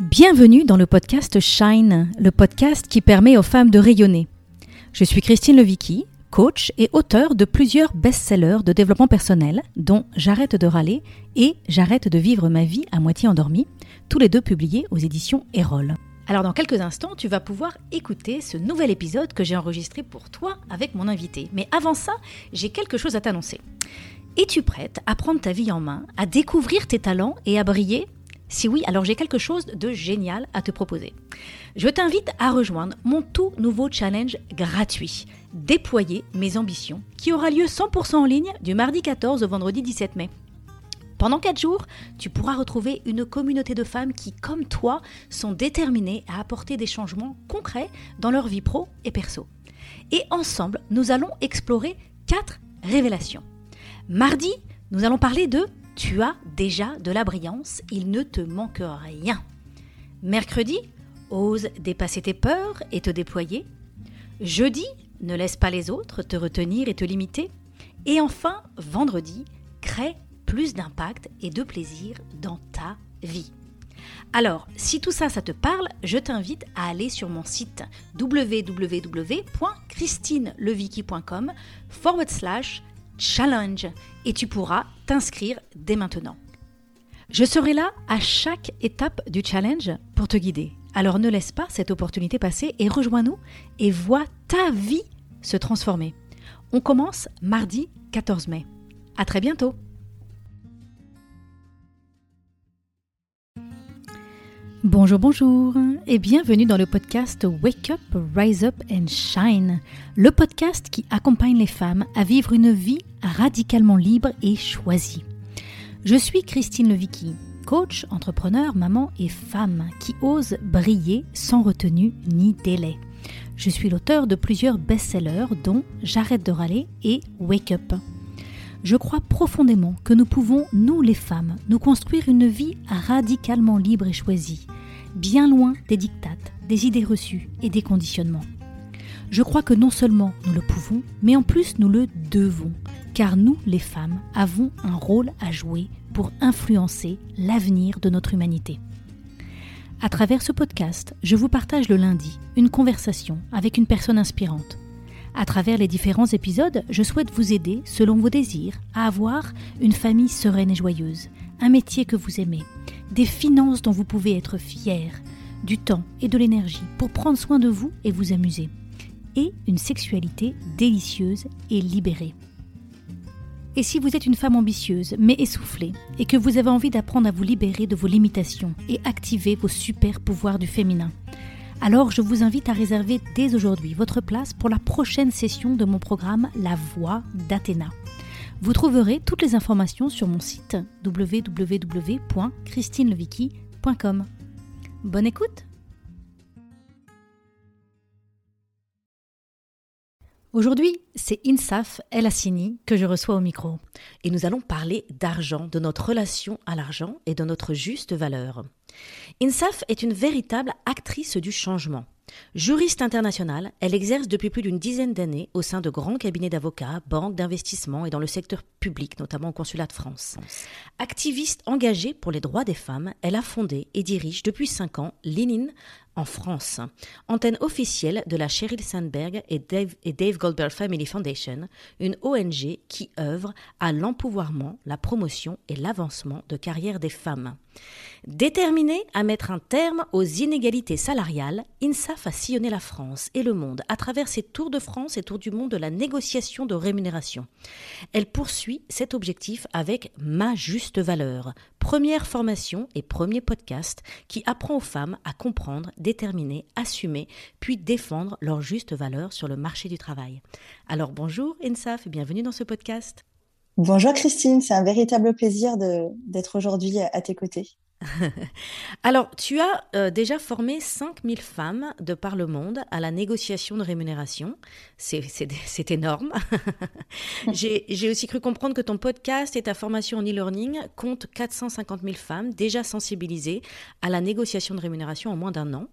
Bienvenue dans le podcast Shine, le podcast qui permet aux femmes de rayonner. Je suis Christine Levicky, coach et auteur de plusieurs best-sellers de développement personnel, dont J'arrête de râler et J'arrête de vivre ma vie à moitié endormie, tous les deux publiés aux éditions Erol. Alors dans quelques instants, tu vas pouvoir écouter ce nouvel épisode que j'ai enregistré pour toi avec mon invité. Mais avant ça, j'ai quelque chose à t'annoncer. Es-tu prête à prendre ta vie en main, à découvrir tes talents et à briller Si oui, alors j'ai quelque chose de génial à te proposer. Je t'invite à rejoindre mon tout nouveau challenge gratuit, Déployer mes ambitions, qui aura lieu 100% en ligne du mardi 14 au vendredi 17 mai. Pendant 4 jours, tu pourras retrouver une communauté de femmes qui, comme toi, sont déterminées à apporter des changements concrets dans leur vie pro et perso. Et ensemble, nous allons explorer 4 révélations. Mardi, nous allons parler de Tu as déjà de la brillance, il ne te manque rien. Mercredi, ose dépasser tes peurs et te déployer. Jeudi, ne laisse pas les autres te retenir et te limiter. Et enfin, vendredi, crée plus d'impact et de plaisir dans ta vie. Alors, si tout ça, ça te parle, je t'invite à aller sur mon site www.christinelevicky.com forward slash challenge et tu pourras t'inscrire dès maintenant. Je serai là à chaque étape du challenge pour te guider. Alors ne laisse pas cette opportunité passer et rejoins-nous et vois ta vie se transformer. On commence mardi 14 mai. À très bientôt. Bonjour, bonjour et bienvenue dans le podcast Wake Up, Rise Up and Shine, le podcast qui accompagne les femmes à vivre une vie radicalement libre et choisie. Je suis Christine Levicky, coach, entrepreneur, maman et femme qui ose briller sans retenue ni délai. Je suis l'auteur de plusieurs best-sellers dont J'arrête de râler et Wake Up. Je crois profondément que nous pouvons, nous les femmes, nous construire une vie radicalement libre et choisie, bien loin des dictates, des idées reçues et des conditionnements. Je crois que non seulement nous le pouvons, mais en plus nous le devons, car nous, les femmes, avons un rôle à jouer pour influencer l'avenir de notre humanité. À travers ce podcast, je vous partage le lundi une conversation avec une personne inspirante. À travers les différents épisodes, je souhaite vous aider, selon vos désirs, à avoir une famille sereine et joyeuse, un métier que vous aimez, des finances dont vous pouvez être fier, du temps et de l'énergie pour prendre soin de vous et vous amuser, et une sexualité délicieuse et libérée. Et si vous êtes une femme ambitieuse mais essoufflée et que vous avez envie d'apprendre à vous libérer de vos limitations et activer vos super pouvoirs du féminin, alors je vous invite à réserver dès aujourd'hui votre place pour la prochaine session de mon programme La Voix d'Athéna. Vous trouverez toutes les informations sur mon site www.christinelevicky.com. Bonne écoute Aujourd'hui, c'est Insaf El Hassini que je reçois au micro. Et nous allons parler d'argent, de notre relation à l'argent et de notre juste valeur. Insaf est une véritable actrice du changement. Juriste internationale, elle exerce depuis plus d'une dizaine d'années au sein de grands cabinets d'avocats, banques d'investissement et dans le secteur public, notamment au consulat de France. Activiste engagée pour les droits des femmes, elle a fondé et dirige depuis cinq ans Linin en France, antenne officielle de la Sheryl Sandberg et Dave, et Dave Goldberg Family Foundation, une ONG qui œuvre à l'empouvoirment, la promotion et l'avancement de carrière des femmes. Déterminée à mettre un terme aux inégalités salariales, INSAF a sillonné la France et le monde à travers ses tours de France et tours du monde de la négociation de rémunération. Elle poursuit cet objectif avec Ma Juste Valeur, première formation et premier podcast qui apprend aux femmes à comprendre, déterminer, assumer, puis défendre leur juste valeur sur le marché du travail. Alors bonjour INSAF et bienvenue dans ce podcast. Bonjour Christine, c'est un véritable plaisir d'être aujourd'hui à tes côtés. Alors, tu as euh, déjà formé 5000 femmes de par le monde à la négociation de rémunération. C'est énorme. J'ai aussi cru comprendre que ton podcast et ta formation en e-learning comptent 450 000 femmes déjà sensibilisées à la négociation de rémunération en moins d'un an.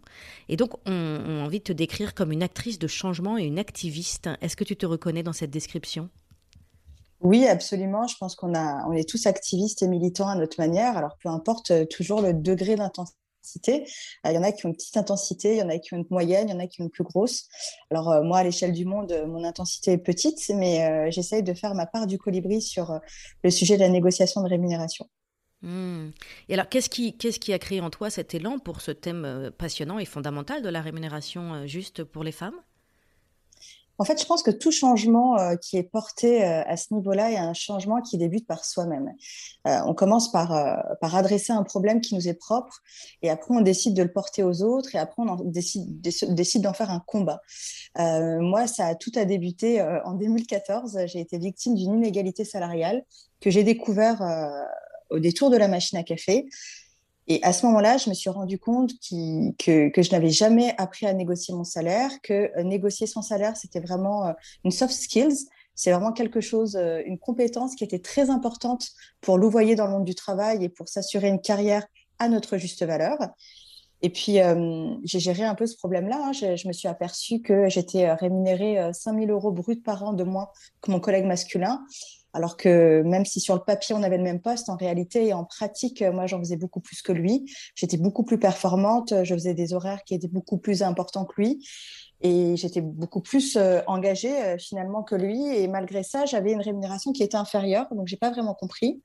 Et donc, on, on a envie de te décrire comme une actrice de changement et une activiste. Est-ce que tu te reconnais dans cette description? Oui, absolument. Je pense qu'on a, on est tous activistes et militants à notre manière. Alors, peu importe euh, toujours le degré d'intensité intensité. Il y en a qui ont une petite intensité, il y en a qui ont une moyenne, il y en a qui ont une plus grosse. Alors moi, à l'échelle du monde, mon intensité est petite, mais j'essaye de faire ma part du colibri sur le sujet de la négociation de rémunération. Hmm. Et alors, qu'est-ce qui, qu'est-ce qui a créé en toi cet élan pour ce thème passionnant et fondamental de la rémunération juste pour les femmes? En fait, je pense que tout changement euh, qui est porté euh, à ce niveau-là est un changement qui débute par soi-même. Euh, on commence par, par adresser un problème qui nous est propre et après on décide de le porter aux autres et après on décide, d'en faire un combat. moi, ça a tout a débuté en 2014. J'ai été victime d'une inégalité salariale que j'ai découvert au détour de la machine à café. Et à ce moment-là, je me suis rendu compte que, je n'avais jamais appris à négocier mon salaire, que euh, négocier son salaire, c'était vraiment euh, une soft skills. C'est vraiment quelque chose, euh, une compétence qui était très importante pour louvoyer dans le monde du travail et pour s'assurer une carrière à notre juste valeur. Et puis, j'ai géré un peu ce problème-là. Hein. Je, je, me suis aperçue que j'étais rémunérée 5 000 euros brut par an de moins que mon collègue masculin. Alors que même si sur le papier on avait le même poste, en réalité et en pratique, moi j'en faisais beaucoup plus que lui. J'étais beaucoup plus performante, je faisais des horaires qui étaient beaucoup plus importants que lui et j'étais beaucoup plus euh, engagée euh, finalement que lui. Et malgré ça, j'avais une rémunération qui était inférieure, donc j'ai pas vraiment compris.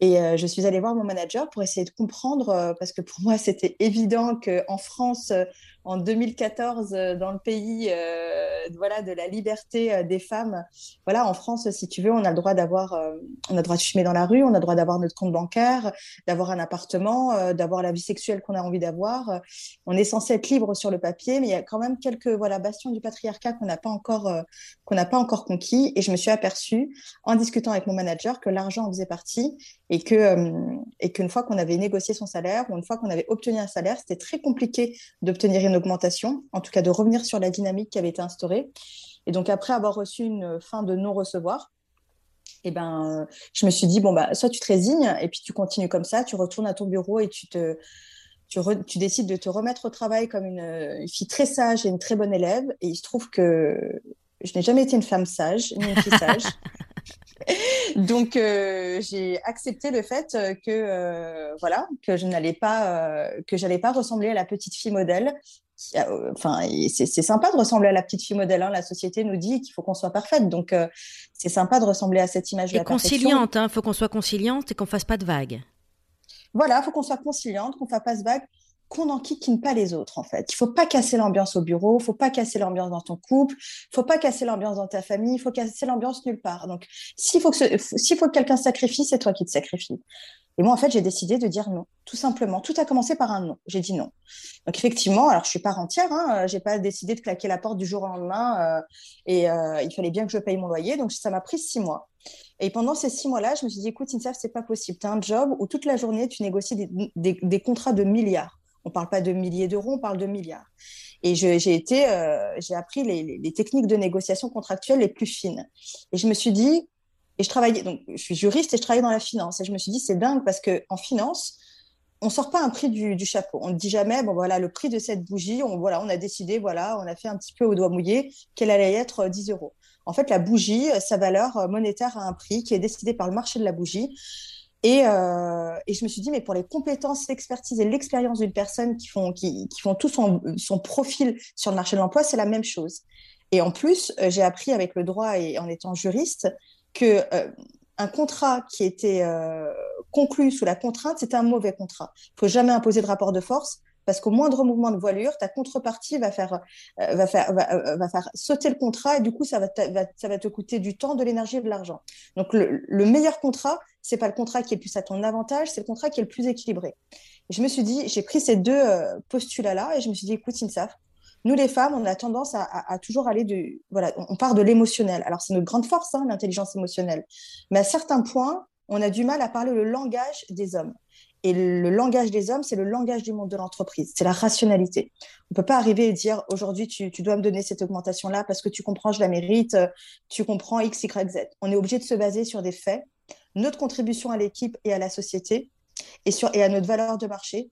Et euh, je suis allée voir mon manager pour essayer de comprendre, parce que pour moi, c'était évident qu'en France, en 2014 euh, dans le pays euh, voilà de la liberté euh, des femmes. Voilà en France si tu veux on a le droit d'avoir on a le droit de fumer dans la rue on a le droit d'avoir notre compte bancaire d'avoir un appartement d'avoir la vie sexuelle qu'on a envie d'avoir. On est censé être libre sur le papier mais il y a quand même quelques voilà bastions du patriarcat qu'on n'a pas encore qu'on n'a pas encore conquis. Et je me suis aperçue en discutant avec mon manager que l'argent en faisait partie et que et qu'une fois qu'on avait négocié son salaire ou une fois qu'on avait obtenu un salaire c'était très compliqué d'obtenir une augmentation, en tout cas de revenir sur la dynamique qui avait été instaurée. Et donc après avoir reçu une fin de non-recevoir, eh ben, je me suis dit, bon, bah, soit tu te résignes et puis tu continues comme ça, tu retournes à ton bureau et tu, te, tu, tu décides de te remettre au travail comme une, fille très sage et une très bonne élève. Et il se trouve que je n'ai jamais été une femme sage, ni une fille sage. Donc euh, j'ai accepté le fait que euh, voilà que je n'allais pas euh, que j'allais pas ressembler à la petite fille modèle euh, enfin, c'est sympa de ressembler à la petite fille modèle. Hein. La société nous dit qu'il faut qu'on soit parfaite. Donc, euh, c'est sympa de ressembler à cette image de et conciliante, il hein. faut qu'on soit conciliante et qu'on fasse pas de vagues. Voilà, il faut qu'on soit conciliante, qu'on fasse pas de vagues, qu'on n'enquiquine pas les autres, en fait. Il faut pas casser l'ambiance au bureau, faut pas casser l'ambiance dans ton couple, faut pas casser l'ambiance dans ta famille, il faut casser l'ambiance nulle part. Donc, s'il faut que, faut que quelqu'un sacrifie, c'est toi qui te sacrifies. Et moi, en fait, j'ai décidé de dire non, tout simplement. Tout a commencé par un non. J'ai dit non. Donc, effectivement, alors je suis pas rentière, hein, j'ai pas décidé de claquer la porte du jour au lendemain, euh, et euh, il fallait bien que je paye mon loyer. Donc, ça m'a pris six mois. Et pendant ces six mois-là, je me suis dit, écoute, Insaf, c'est pas possible. Tu as un job où toute la journée, tu négocies des, contrats de milliards. On parle pas de milliers d'euros, on parle de milliards. Et j'ai été, euh, j'ai appris les, techniques de négociation contractuelle les plus fines. Et je me suis dit, et je travaillais, donc je suis juriste et je travaillais dans la finance. Et je me suis dit, c'est dingue parce qu'en finance, on sort pas un prix du, chapeau. On ne dit jamais, bon voilà, le prix de cette bougie, on, voilà, on a décidé, voilà, on a fait un petit peu au doigt mouillé qu'elle allait être 10 euh, euros. En fait, la bougie, euh, sa valeur monétaire a un prix qui est décidé par le marché de la bougie. Et, et je me suis dit, mais pour les compétences, l'expertise et l'expérience d'une personne qui font, qui, font tout son, profil sur le marché de l'emploi, c'est la même chose. Et en plus, j'ai appris avec le droit et en étant juriste que euh, un contrat qui était euh, conclu sous la contrainte, c'était un mauvais contrat. Il faut jamais imposer de rapport de force parce qu'au moindre mouvement de voilure, ta contrepartie va faire, euh, va faire, va, faire sauter le contrat et du coup, ça va, ça va te coûter du temps, de l'énergie et de l'argent. Donc, le, le, meilleur contrat, c'est pas le contrat qui est plus à ton avantage, c'est le contrat qui est le plus équilibré. Et je me suis dit, j'ai pris ces deux postulats-là et je me suis dit, écoute, Insaf, nous, les femmes, on a tendance à, toujours aller du. Voilà, on part de l'émotionnel. Alors, c'est notre grande force, hein, l'intelligence émotionnelle. Mais à certains points, on a du mal à parler le langage des hommes. Et le langage des hommes, c'est le langage du monde de l'entreprise, c'est la rationalité. On ne peut pas arriver et dire aujourd'hui, tu, dois me donner cette augmentation-là parce que tu comprends, je la mérite, tu comprends X, Y, Z. On est obligé de se baser sur des faits, notre contribution à l'équipe et à la société et, sur, et à notre valeur de marché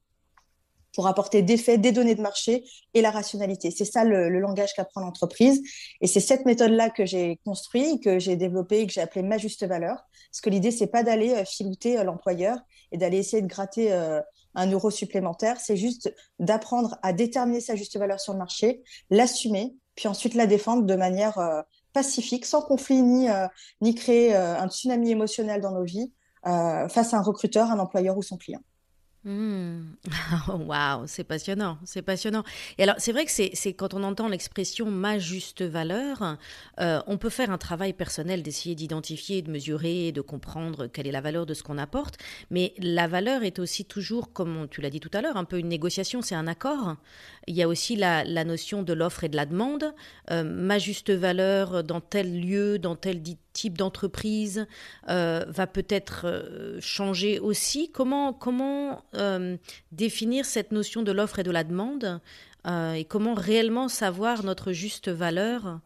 pour apporter des faits, des données de marché et la rationalité. C'est ça le, langage qu'apprend l'entreprise. Et c'est cette méthode-là que j'ai construite, que j'ai développée, que j'ai appelée ma juste valeur. Parce que l'idée, c'est pas d'aller euh, filouter euh, l'employeur et d'aller essayer de gratter euh, un euro supplémentaire, c'est juste d'apprendre à déterminer sa juste valeur sur le marché, l'assumer, puis ensuite la défendre de manière pacifique, sans conflit ni, ni créer un tsunami émotionnel dans nos vies face à un recruteur, un employeur ou son client. Mmh. C'est passionnant, c'est passionnant. Et alors, c'est vrai que c'est quand on entend l'expression ma juste valeur, euh, on peut faire un travail personnel d'essayer d'identifier, de mesurer, de comprendre quelle est la valeur de ce qu'on apporte. Mais la valeur est aussi toujours, comme tu l'as dit tout à l'heure, un peu une négociation, c'est un accord. Il y a aussi la, notion de l'offre et de la demande. Euh, ma juste valeur dans tel lieu, dans tel type d'entreprise euh, va peut-être euh, changer aussi. Comment, comment définir cette notion de l'offre et de la demande et comment réellement savoir notre juste valeur.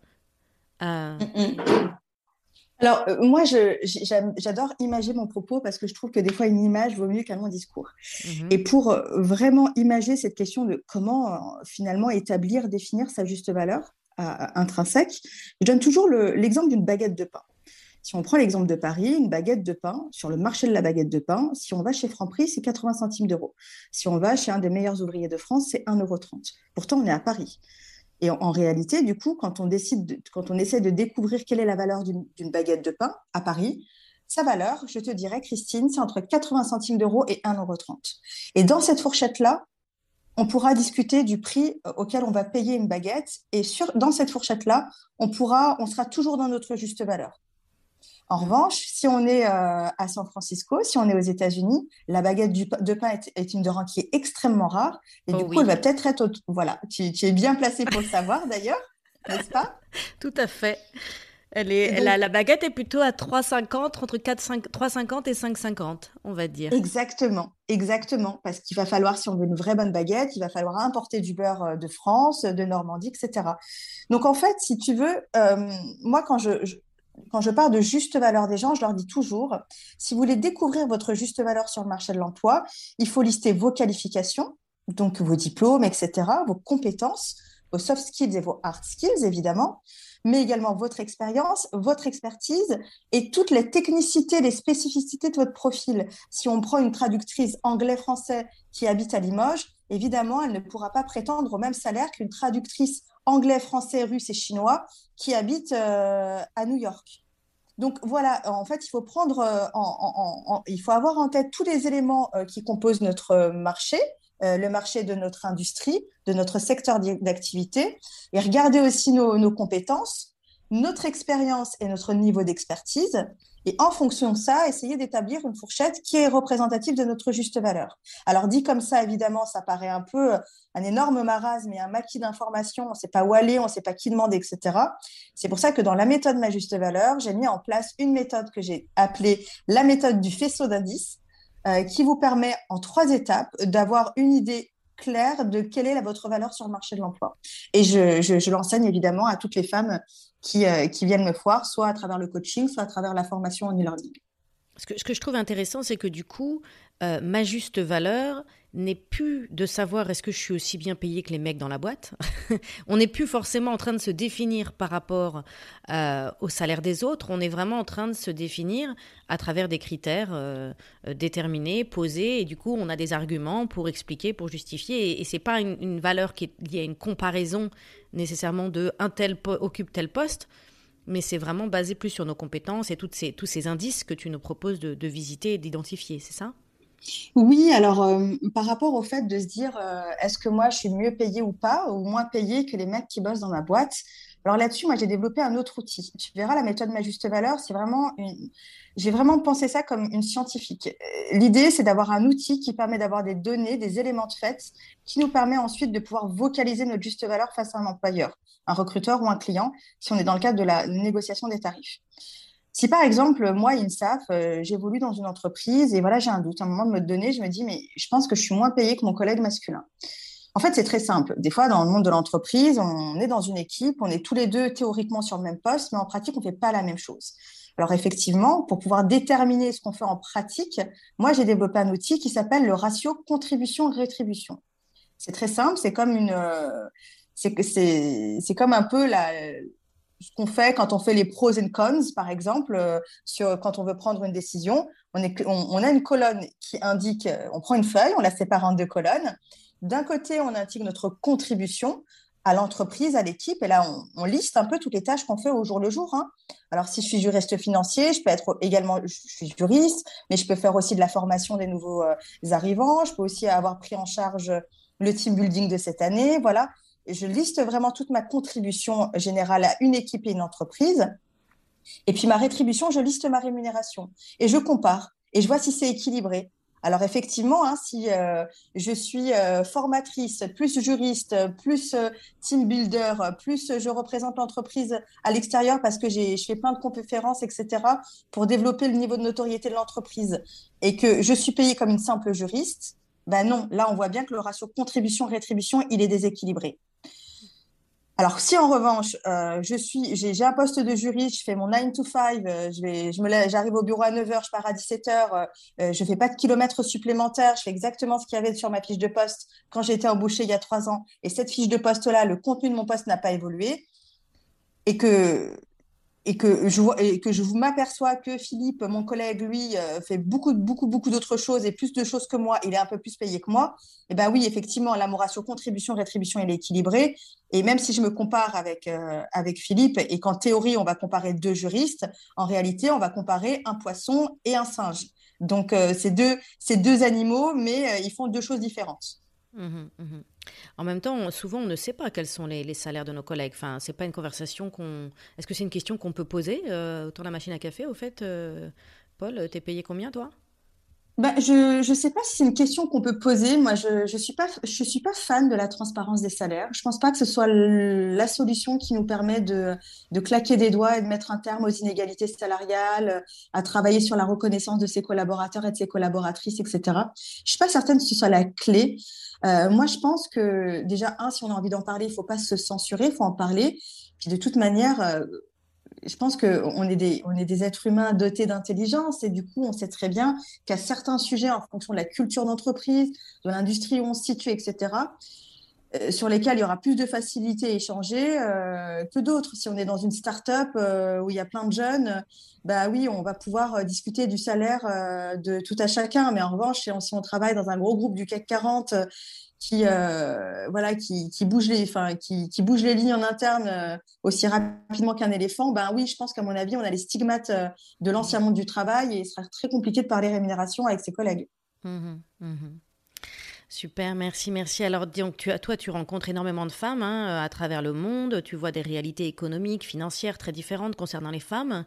Alors, euh, moi, j'adore imager mon propos parce que je trouve que des fois, une image vaut mieux qu'un long discours. Mhm. Et pour euh, vraiment imager cette question de comment euh, finalement établir, définir sa juste valeur intrinsèque, je donne toujours l'exemple d'une baguette de pain. Si on prend l'exemple de Paris, une baguette de pain, sur le marché de la baguette de pain, si on va chez Franprix, c'est 80 centimes d'euros. Si on va chez un des meilleurs ouvriers de France, c'est 1,30 euro. Pourtant, on est à Paris. Et en, réalité, du coup, quand on décide, quand on essaie de découvrir quelle est la valeur d'une baguette de pain à Paris, sa valeur, je te dirais, Christine, c'est entre 80 centimes d'euros et 1,30 euro. Et dans cette fourchette-là, on pourra discuter du prix euh, auquel on va payer une baguette. Et dans cette fourchette-là, on, on sera toujours dans notre juste valeur. En revanche, si on est euh, à San Francisco, si on est aux États-Unis, la baguette de pain est, une denrée qui est extrêmement rare. Et du oh coup, elle va peut-être être. Voilà, tu, es bien placé pour le savoir d'ailleurs, n'est-ce pas? Tout à fait. Elle est, la, baguette est plutôt à 3,50, entre 3,50 et 5,50, on va dire. Exactement, exactement. Parce qu'il va falloir, si on veut une vraie bonne baguette, il va falloir importer du beurre euh, de France, de Normandie, etc. Donc en fait, si tu veux, euh, moi quand je, quand je parle de juste valeur des gens, je leur dis toujours, si vous voulez découvrir votre juste valeur sur le marché de l'emploi, il faut lister vos qualifications, donc vos diplômes, etc., vos compétences, vos soft skills et vos hard skills, évidemment, mais également votre expérience, votre expertise et toutes les technicités, les spécificités de votre profil. Si on prend une traductrice anglais-français qui habite à Limoges, évidemment, elle ne pourra pas prétendre au même salaire qu'une traductrice anglais, français, russe et chinois qui habitent euh, à New York. Donc voilà, en fait, il faut prendre, euh, il faut avoir en tête tous les éléments euh, qui composent notre marché, le marché de notre industrie, de notre secteur d'activité, et regarder aussi nos compétences, notre expérience et notre niveau d'expertise, et en fonction de ça, essayer d'établir une fourchette qui est représentative de notre juste valeur. Alors dit comme ça, évidemment, ça paraît un peu euh, un énorme marasme et un maquis d'informations, on ne sait pas où aller, on ne sait pas qui demander, etc. C'est pour ça que dans la méthode Ma Juste Valeur, j'ai mis en place une méthode que j'ai appelée la méthode du faisceau d'indices, euh, qui vous permet en trois étapes d'avoir une idée claire de quelle est votre valeur sur le marché de l'emploi. Et je, je l'enseigne évidemment à toutes les femmes euh, qui, viennent me voir, soit à travers le coaching, soit à travers la formation en e-learning. Ce que, ce que je trouve intéressant, c'est que du coup, euh, ma juste valeur n'est plus de savoir est-ce que je suis aussi bien payé que les mecs dans la boîte. on n'est plus forcément en train de se définir par rapport euh, au salaire des autres. On est vraiment en train de se définir à travers des critères déterminés, posés, et du coup, on a des arguments pour expliquer, pour justifier. Et, et c'est pas une, une, valeur qui est liée à une comparaison nécessairement de un tel occupe tel poste, mais c'est vraiment basé plus sur nos compétences et toutes ces, tous ces indices que tu nous proposes de, visiter et d'identifier, c'est ça? Oui, alors euh, par rapport au fait de se dire euh, est-ce que moi je suis mieux payé ou pas, ou moins payé que les mecs qui bossent dans ma boîte, alors là-dessus, moi, j'ai développé un autre outil. Tu verras, la méthode Ma Juste Valeur, c'est vraiment une... J'ai vraiment pensé ça comme une scientifique. Euh, l'idée, c'est d'avoir un outil qui permet d'avoir des données, des éléments de fait, qui nous permet ensuite de pouvoir vocaliser notre juste valeur face à un employeur, un recruteur ou un client, si on est dans le cadre de la négociation des tarifs. Si par exemple, moi, INSAF, euh, j'évolue dans une entreprise et voilà, j'ai un doute, à un moment de me donner, je me dis, mais je pense que je suis moins payée que mon collègue masculin. En fait, c'est très simple. Des fois, dans le monde de l'entreprise, on est dans une équipe, on est tous les deux théoriquement sur le même poste, mais en pratique, on ne fait pas la même chose. Alors effectivement, pour pouvoir déterminer ce qu'on fait en pratique, moi, j'ai développé un outil qui s'appelle le ratio contribution-rétribution. C'est très simple, c'est comme une, euh, c'est comme un peu la, ce qu'on fait quand on fait les pros and cons, par exemple, euh, quand on veut prendre une décision. on, a une colonne qui indique, on prend une feuille, on la sépare en deux colonnes. D'un côté, on indique notre contribution à l'entreprise, à l'équipe. Et là, on, liste un peu toutes les tâches qu'on fait au jour le jour. Hein. Alors, si je suis juriste financier, je peux être également, je suis juriste, mais je peux faire aussi de la formation des nouveaux euh, arrivants. Je peux aussi avoir pris en charge le team building de cette année. Voilà. Je liste vraiment toute ma contribution générale à une équipe et une entreprise. Et puis ma rétribution, je liste ma rémunération et je compare et je vois si c'est équilibré. Alors effectivement, hein, si euh, je suis euh, formatrice, plus juriste, plus euh, team builder, plus je représente l'entreprise à l'extérieur parce que je fais plein de conférences, etc., pour développer le niveau de notoriété de l'entreprise, et que je suis payée comme une simple juriste, ben non, là on voit bien que le ratio contribution-rétribution, il est déséquilibré. Alors, si en revanche, euh, je suis, j'ai, un poste de jury, je fais mon 9 to 5, euh, je je j'arrive au bureau à 9h, je pars à 17h, euh, je fais pas de kilomètres supplémentaires, je fais exactement ce qu'il y avait sur ma fiche de poste quand été embauchée il y a trois ans. Et cette fiche de poste-là, le contenu de mon poste n'a pas évolué. Et que et que je, et que je m'aperçois que Philippe, mon collègue, lui, euh, fait beaucoup, beaucoup, beaucoup d'autres choses et plus de choses que moi, il est un peu plus payé que moi, et eh ben oui, effectivement, la ratio contribution-rétribution, elle est équilibrée. Et même si je me compare avec, euh, avec Philippe et qu'en théorie, on va comparer deux juristes, en réalité, on va comparer un poisson et un singe. Donc, euh, c'est deux, deux animaux, mais ils font deux choses différentes. Mmh mmh en même temps, souvent, on ne sait pas quels sont les, salaires de nos collègues. Enfin, c'est pas une conversation qu'on. Est-ce que c'est une question qu'on peut poser euh, autour de la machine à café Au fait, euh, Paul, t'es payé combien, toi? Bah, je ne sais pas si c'est une question qu'on peut poser. Moi, je ne je suis, pas, je suis pas fan de la transparence des salaires. Je ne pense pas que ce soit la solution qui nous permet de, de, claquer des doigts et de mettre un terme aux inégalités salariales, à travailler sur la reconnaissance de ses collaborateurs et de ses collaboratrices, etc. Je ne suis pas certaine que ce soit la clé. Euh, moi, je pense que déjà, un, si on a envie d'en parler, il ne faut pas se censurer, il faut en parler. Puis de toute manière, euh, je pense qu'on est, des, est des êtres humains dotés d'intelligence et du coup, on sait très bien qu'à certains sujets, en fonction de la culture d'entreprise, de l'industrie où on se situe, etc., euh, sur lesquels il y aura plus de facilité à échanger que d'autres. Si on est dans une start-up où il y a plein de jeunes, bah oui, on va pouvoir discuter du salaire de tout à chacun. Mais en revanche, si on travaille dans un gros groupe du CAC 40 qui euh, voilà qui, qui, bouge les enfin qui, qui, bouge les lignes en interne euh, aussi rapidement qu'un éléphant ben oui je pense qu'à mon avis on a les stigmates euh, de l'ancien monde du travail et il sera très compliqué de parler rémunération avec ses collègues. Mmh mmh Super, merci, merci. Alors, donc, tu, toi, tu rencontres énormément de femmes hein, euh, à travers le monde. Tu vois des réalités économiques, financières très différentes concernant les femmes.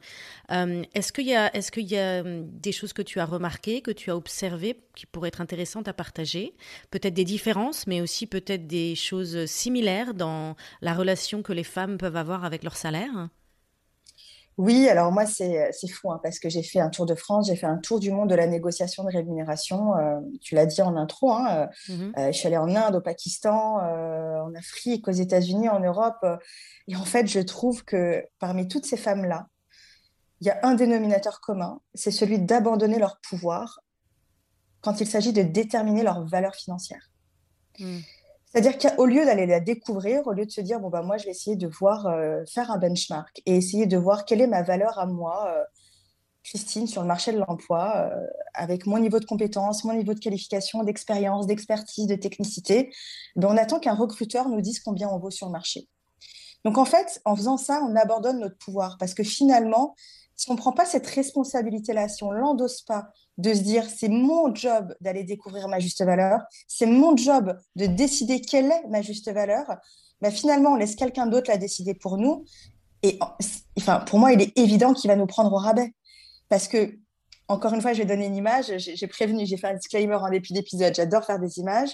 Euh, est-ce qu'il y a, est-ce qu'il y a hum, des choses que tu as remarquées, que tu as observées, qui pourraient être intéressantes à partager? Peut-être des différences, mais aussi peut-être des choses similaires dans la relation que les femmes peuvent avoir avec leur salaire? Oui, alors moi, c'est fou hein, parce que j'ai fait un tour de France, j'ai fait un tour du monde de la négociation de rémunération. Euh, tu l'as dit en intro, hein, euh, euh, je suis allée en Inde, au Pakistan, en Afrique, aux États-Unis, en Europe. et en fait, je trouve que parmi toutes ces femmes-là, il y a un dénominateur commun, c'est celui d'abandonner leur pouvoir quand il s'agit de déterminer leur valeur financière. Mmh. C'est-à-dire qu'au lieu d'aller la découvrir, au lieu de se dire, bon, bah, moi, je vais essayer de voir, euh, faire un benchmark et essayer de voir quelle est ma valeur à moi, euh, Christine, sur le marché de l'emploi, euh, avec mon niveau de compétence, mon niveau de qualification, d'expérience, d'expertise, de technicité, ben, on attend qu'un recruteur nous dise combien on vaut sur le marché. Donc, en fait, en faisant ça, on abandonne notre pouvoir parce que finalement, si on ne prend pas cette responsabilité-là, si on ne l'endosse pas, de se dire c'est mon job d'aller découvrir ma juste valeur, c'est mon job de décider quelle est ma juste valeur, bah finalement, on laisse quelqu'un d'autre la décider pour nous. Et enfin, pour moi, il est évident qu'il va nous prendre au rabais. Parce que, encore une fois, je vais donner une image. J'ai prévenu, j'ai fait un disclaimer en début d'épisode. J'adore faire des images.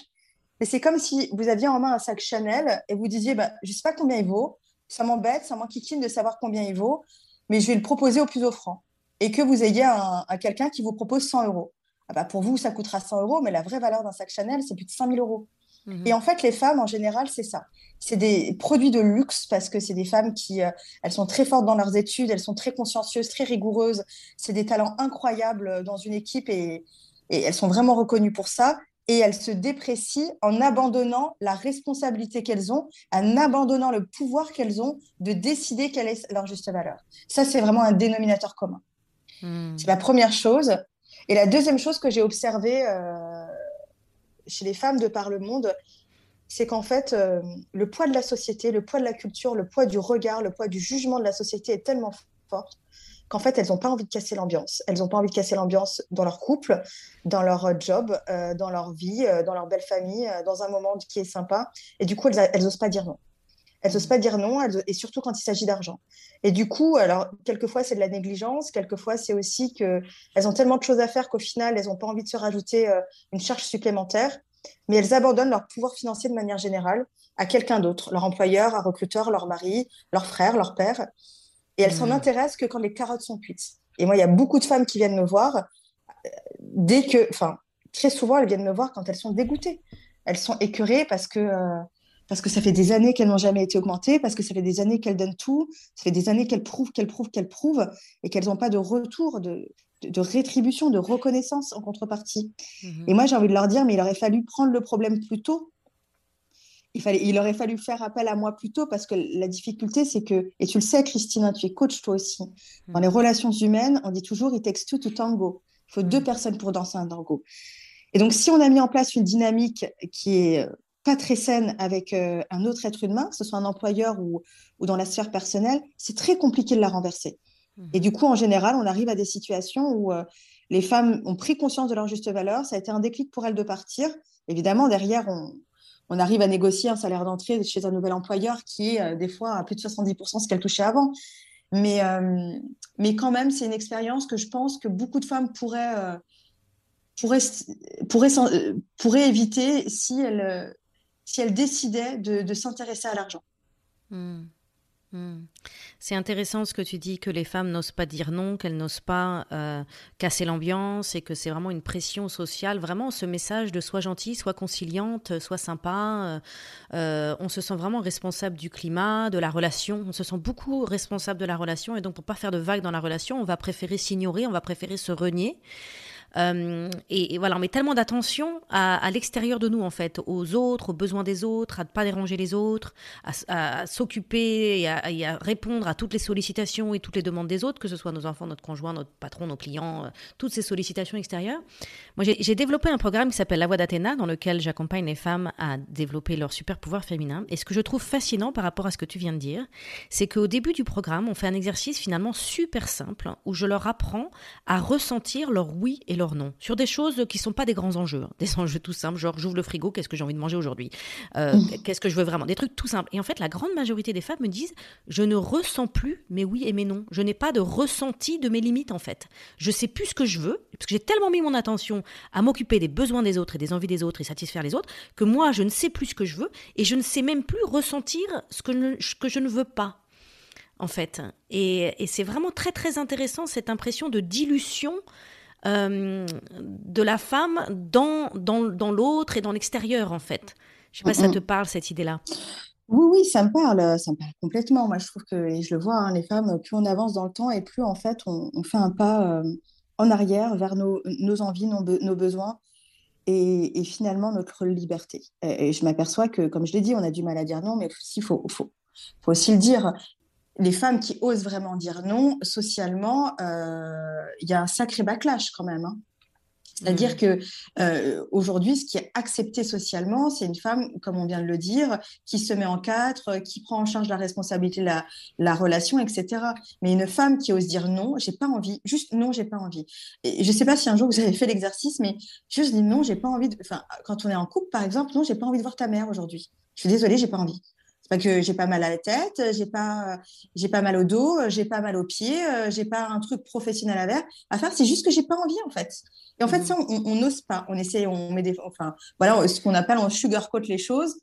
Mais c'est comme si vous aviez en main un sac Chanel et vous disiez bah, Je ne sais pas combien il vaut. Ça m'embête, ça m'enquiquine de savoir combien il vaut mais je vais le proposer au plus offrant. Et que vous ayez un, quelqu'un qui vous propose 100 euros. Ah bah pour vous, ça coûtera 100 euros, mais la vraie valeur d'un sac Chanel, c'est plus de 5000 euros. Mhm. Et en fait, les femmes, en général, c'est ça. C'est des produits de luxe parce que c'est des femmes qui, euh, elles sont très fortes dans leurs études, elles sont très consciencieuses, très rigoureuses. C'est des talents incroyables dans une équipe et, et elles sont vraiment reconnues pour ça et elles se déprécient en abandonnant la responsabilité qu'elles ont, en abandonnant le pouvoir qu'elles ont de décider quelle est leur juste valeur. Ça, c'est vraiment un dénominateur commun. Hmm. C'est la première chose. Et la deuxième chose que j'ai observée chez les femmes de par le monde, c'est qu'en fait, le poids de la société, le poids de la culture, le poids du regard, le poids du jugement de la société est tellement fort qu'en fait, elles n'ont pas envie de casser l'ambiance. Elles n'ont pas envie de casser l'ambiance dans leur couple, dans leur job, dans leur vie, dans leur belle famille, dans un moment qui est sympa. Et du coup, elles n'osent pas dire non. Elles n'osent pas dire non, et surtout quand il s'agit d'argent. Et du coup, alors, quelquefois, c'est de la négligence, quelquefois, c'est aussi qu'elles ont tellement de choses à faire qu'au final, elles n'ont pas envie de se rajouter euh, une charge supplémentaire, mais elles abandonnent leur pouvoir financier de manière générale à quelqu'un d'autre, leur employeur, un recruteur, leur mari, leur frère, leur père. Et elles s'en mmh. intéressent que quand les carottes sont cuites. Et moi, il y a beaucoup de femmes qui viennent me voir euh, dès que, enfin, très souvent, elles viennent me voir quand elles sont dégoûtées. Elles sont écœurées parce que euh, parce que ça fait des années qu'elles n'ont jamais été augmentées, parce que ça fait des années qu'elles donnent tout, ça fait des années qu'elles prouvent, qu'elles prouvent, qu'elles prouvent, et qu'elles n'ont pas de retour, de, de, rétribution, de reconnaissance en contrepartie. Mhm. Et moi, j'ai envie de leur dire, mais il aurait fallu prendre le problème plus tôt. Il, fallait, il aurait fallu faire appel à moi plus tôt, parce que la difficulté, c'est que, et tu le sais, Christina, tu es coach toi aussi, dans les relations humaines, on dit toujours, it takes two to tango. Il faut deux mhm. personnes pour danser un tango. Et donc, si on a mis en place une dynamique qui est pas très saine avec euh, un autre être humain, que ce soit un employeur ou, ou dans la sphère personnelle, c'est très compliqué de la renverser. Mmh. Et du coup, en général, on arrive à des situations où euh, les femmes ont pris conscience de leur juste valeur, ça a été un déclic pour elles de partir. Évidemment, derrière, on, on arrive à négocier un salaire d'entrée chez un nouvel employeur qui est euh, des fois à plus de 70% ce qu'elle touchait avant. Mais, mais quand même, c'est une expérience que je pense que beaucoup de femmes pourraient, pourraient, pourraient, pourraient éviter si elles si elle décidait de, s'intéresser à l'argent. Hmm. Hmm. C'est intéressant ce que tu dis, que les femmes n'osent pas dire non, qu'elles n'osent pas euh, casser l'ambiance et que c'est vraiment une pression sociale. Vraiment, ce message de sois gentille, sois conciliante, sois sympa. Euh, euh, on se sent vraiment responsable du climat, de la relation. On se sent beaucoup responsable de la relation et donc pour pas faire de vagues dans la relation, on va préférer s'ignorer, on va préférer se renier. Euh, et, voilà, on met tellement d'attention à, l'extérieur de nous, en fait, aux autres, aux besoins des autres, à ne pas déranger les autres, à, s'occuper et, à, répondre à toutes les sollicitations et toutes les demandes des autres, que ce soit nos enfants, notre conjoint, notre patron, nos clients, euh, toutes ces sollicitations extérieures. Moi, j'ai développé un programme qui s'appelle La Voix d'Athéna, dans lequel j'accompagne les femmes à développer leur super pouvoir féminin. Et ce que je trouve fascinant par rapport à ce que tu viens de dire, c'est qu'au début du programme, on fait un exercice finalement super simple où je leur apprends à ressentir leur oui et leur non, sur des choses qui sont pas des grands enjeux, hein. des enjeux tout simples, genre j'ouvre le frigo, qu'est-ce que j'ai envie de manger aujourd'hui, euh, mmh. qu'est-ce que je veux vraiment, des trucs tout simples. Et en fait, la grande majorité des femmes me disent, je ne ressens plus mes oui et mes non, je n'ai pas de ressenti de mes limites en fait. Je sais plus ce que je veux, parce que j'ai tellement mis mon attention à m'occuper des besoins des autres et des envies des autres et satisfaire les autres, que moi, je ne sais plus ce que je veux et je ne sais même plus ressentir ce que, que je ne veux pas en fait. Et, et c'est vraiment très très intéressant cette impression de dilution euh, de la femme dans, dans, l'autre et dans l'extérieur, en fait. Je sais pas si ça te parle, cette idée-là. Oui, oui, ça me parle, ça me parle complètement. Moi, je trouve que, et je le vois, hein, les femmes, plus on avance dans le temps et plus, en fait, on, fait un pas euh, en arrière vers nos, envies, nos, besoins et, finalement notre liberté. Et, je m'aperçois que, comme je l'ai dit, on a du mal à dire non, mais il faut, faut, faut aussi le dire les femmes qui osent vraiment dire non, socialement, euh, il y a un sacré backlash quand même. Hein. C'est-à-dire mmh. que euh, aujourd'hui, ce qui est accepté socialement, c'est une femme, comme on vient de le dire, qui se met en quatre, qui prend en charge la responsabilité de la, relation, etc. Mais une femme qui ose dire non, j'ai pas envie, juste non, j'ai pas envie. Et je sais pas si un jour vous avez fait l'exercice, mais juste dis non, j'ai pas envie. De... Enfin, quand on est en couple, par exemple, non, j'ai pas envie de voir ta mère aujourd'hui. Je suis désolée, j'ai pas envie. C'est pas que j'ai pas mal à la tête, j'ai pas, j'ai pas mal au dos, j'ai pas mal aux pieds, j'ai pas un truc professionnel à faire. À faire, c'est juste que j'ai pas envie en fait. Et en fait, mmh. ça, on n'ose pas. On essaie, on met des, enfin, voilà, ce qu'on appelle on sugarcoat les choses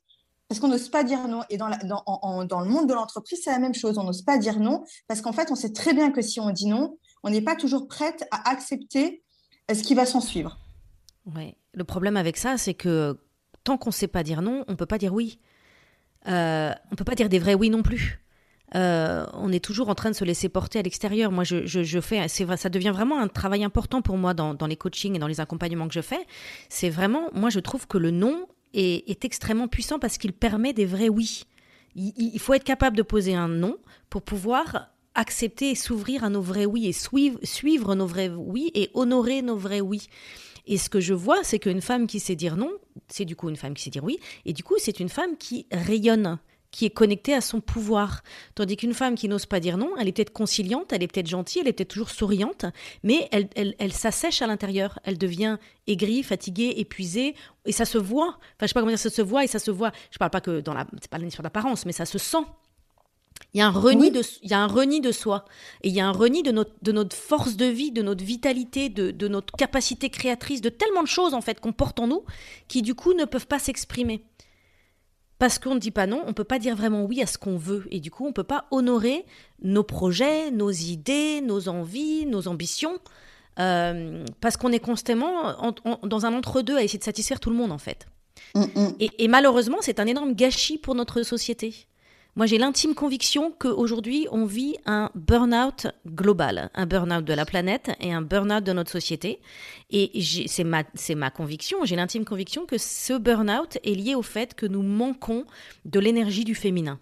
parce qu'on n'ose pas dire non. Et dans, dans, dans le monde de l'entreprise, c'est la même chose. On n'ose pas dire non parce qu'en fait, on sait très bien que si on dit non, on n'est pas toujours prête à accepter ce qui va s'en suivre. Ouais. Le problème avec ça, c'est que tant qu'on ne sait pas dire non, on peut pas dire oui. Euh, on peut pas dire des vrais oui non plus. Euh, on est toujours en train de se laisser porter à l'extérieur. Moi, je, je, fais, c'est ça devient vraiment un travail important pour moi dans, les coachings et dans les accompagnements que je fais. C'est vraiment, moi, je trouve que le non est, extrêmement puissant parce qu'il permet des vrais oui. Il, faut être capable de poser un non pour pouvoir accepter et s'ouvrir à nos vrais oui et suivre nos vrais oui et honorer nos vrais oui. Et ce que je vois, c'est qu'une femme qui sait dire non, c'est du coup une femme qui sait dire oui, et du coup, c'est une femme qui rayonne qui est connectée à son pouvoir. Tandis qu'une femme qui n'ose pas dire non, elle est peut-être conciliante, elle est peut-être gentille, elle est peut-être toujours souriante, mais elle, elle, elle s'assèche à l'intérieur. Elle devient aigrie, fatiguée, épuisée, et ça se voit. Enfin, je sais pas comment dire, ça se voit et ça se voit. Je parle pas que dans la, c'est pas l'histoire d'apparence, mais ça se sent. Il y a un reni, de, il y a un reni de soi. Et il y a un reni de notre, de notre force de vie, de notre vitalité, de, de notre capacité créatrice, de tellement de choses en fait qu'on porte en nous qui du coup ne peuvent pas s'exprimer. Parce qu'on ne dit pas non, on ne peut pas dire vraiment oui à ce qu'on veut. Et du coup, on ne peut pas honorer nos projets, nos idées, nos envies, nos ambitions. Euh, parce qu'on est constamment dans un entre-deux à essayer de satisfaire tout le monde, en fait. Mm, mm. et, malheureusement, c'est un énorme gâchis pour notre société. Moi, j'ai l'intime conviction qu'aujourd'hui, on vit un burn-out global, un burn-out de la planète et un burn-out de notre société. Et c'est ma, conviction, j'ai l'intime conviction que ce burn-out est lié au fait que nous manquons de l'énergie du féminin.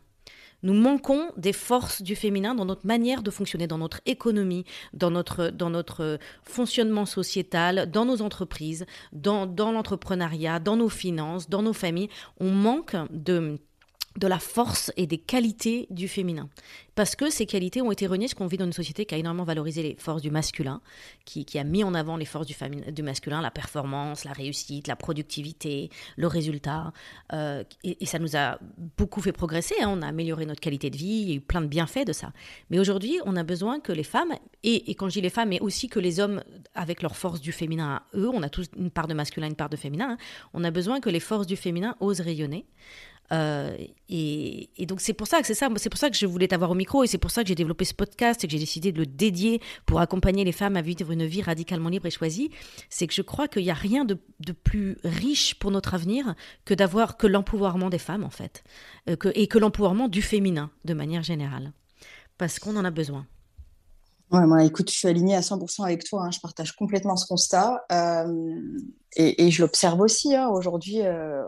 Nous manquons des forces du féminin dans notre manière de fonctionner, dans notre économie, dans notre, dans notre fonctionnement sociétal, dans nos entreprises, dans, dans l'entrepreneuriat, dans nos finances, dans nos familles. On manque de de la force et des qualités du féminin. Parce que ces qualités ont été reniées, parce qu'on vit dans une société qui a énormément valorisé les forces du masculin, qui, a mis en avant les forces du, masculin, la performance, la réussite, la productivité, le résultat. Euh, et, ça nous a beaucoup fait progresser, hein. on a amélioré notre qualité de vie, il y a eu plein de bienfaits de ça. Mais aujourd'hui, on a besoin que les femmes, et, et, quand je dis les femmes, mais aussi que les hommes, avec leur force du féminin à eux, on a tous une part de masculin, une part de féminin, hein. on a besoin que les forces du féminin osent rayonner. Euh, et, donc c'est pour ça que c'est ça, c'est pour ça que je voulais t'avoir au micro et c'est pour ça que j'ai développé ce podcast et que j'ai décidé de le dédier pour accompagner les femmes à vivre une vie radicalement libre et choisie. C'est que je crois qu'il n'y a rien de, plus riche pour notre avenir que d'avoir que l'empouvoirment des femmes en fait, euh, que, et que l'empouvoirment du féminin de manière générale, parce qu'on en a besoin. Ouais, moi, écoute, je suis alignée à 100% avec toi. Hein. je partage complètement ce constat. Euh, et, je l'observe aussi. Hein. Aujourd'hui, euh,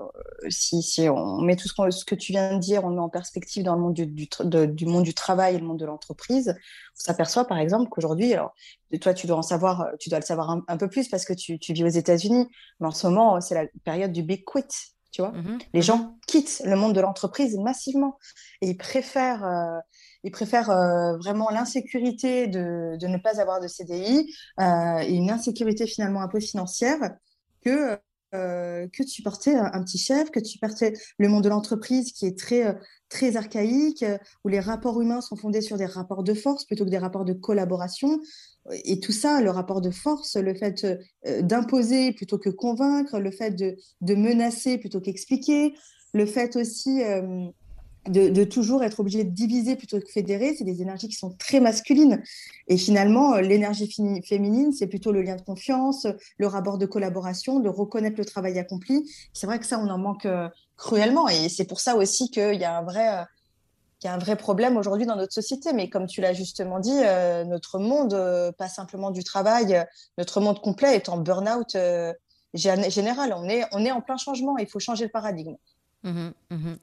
si, si, on met tout ce, que tu viens de dire, on le met en perspective dans le monde du, du, monde du travail et le monde de l'entreprise, on s'aperçoit par exemple qu'aujourd'hui, alors toi, tu dois en savoir, tu dois le savoir un, peu plus parce que tu, tu vis aux États-Unis, mais en ce moment, c'est la période du big quit. Tu vois, mmh les mmh gens quittent le monde de l'entreprise massivement et ils préfèrent. Euh, ils préfèrent euh, vraiment l'insécurité de, de, ne pas avoir de CDI euh, et une insécurité finalement un peu financière que, euh, que de supporter un, petit chef, que de supporter le monde de l'entreprise qui est très, très archaïque, où les rapports humains sont fondés sur des rapports de force plutôt que des rapports de collaboration. Et tout ça, le rapport de force, le fait d'imposer plutôt que convaincre, le fait de, de menacer plutôt qu'expliquer, le fait aussi de, toujours être obligé de diviser plutôt que fédérer, c'est des énergies qui sont très masculines. Et finalement, euh, l'énergie féminine, c'est plutôt le lien de confiance, le rapport de collaboration, de reconnaître le travail accompli. C'est vrai que ça, on en manque euh, cruellement. Et c'est pour ça aussi qu'il y a un vrai, euh, y a un vrai problème aujourd'hui dans notre société. Mais comme tu l'as justement dit, notre monde, pas simplement du travail, notre monde complet est en burn-out général. On est, on est en plein changement. Il faut changer le paradigme. Mmh mmh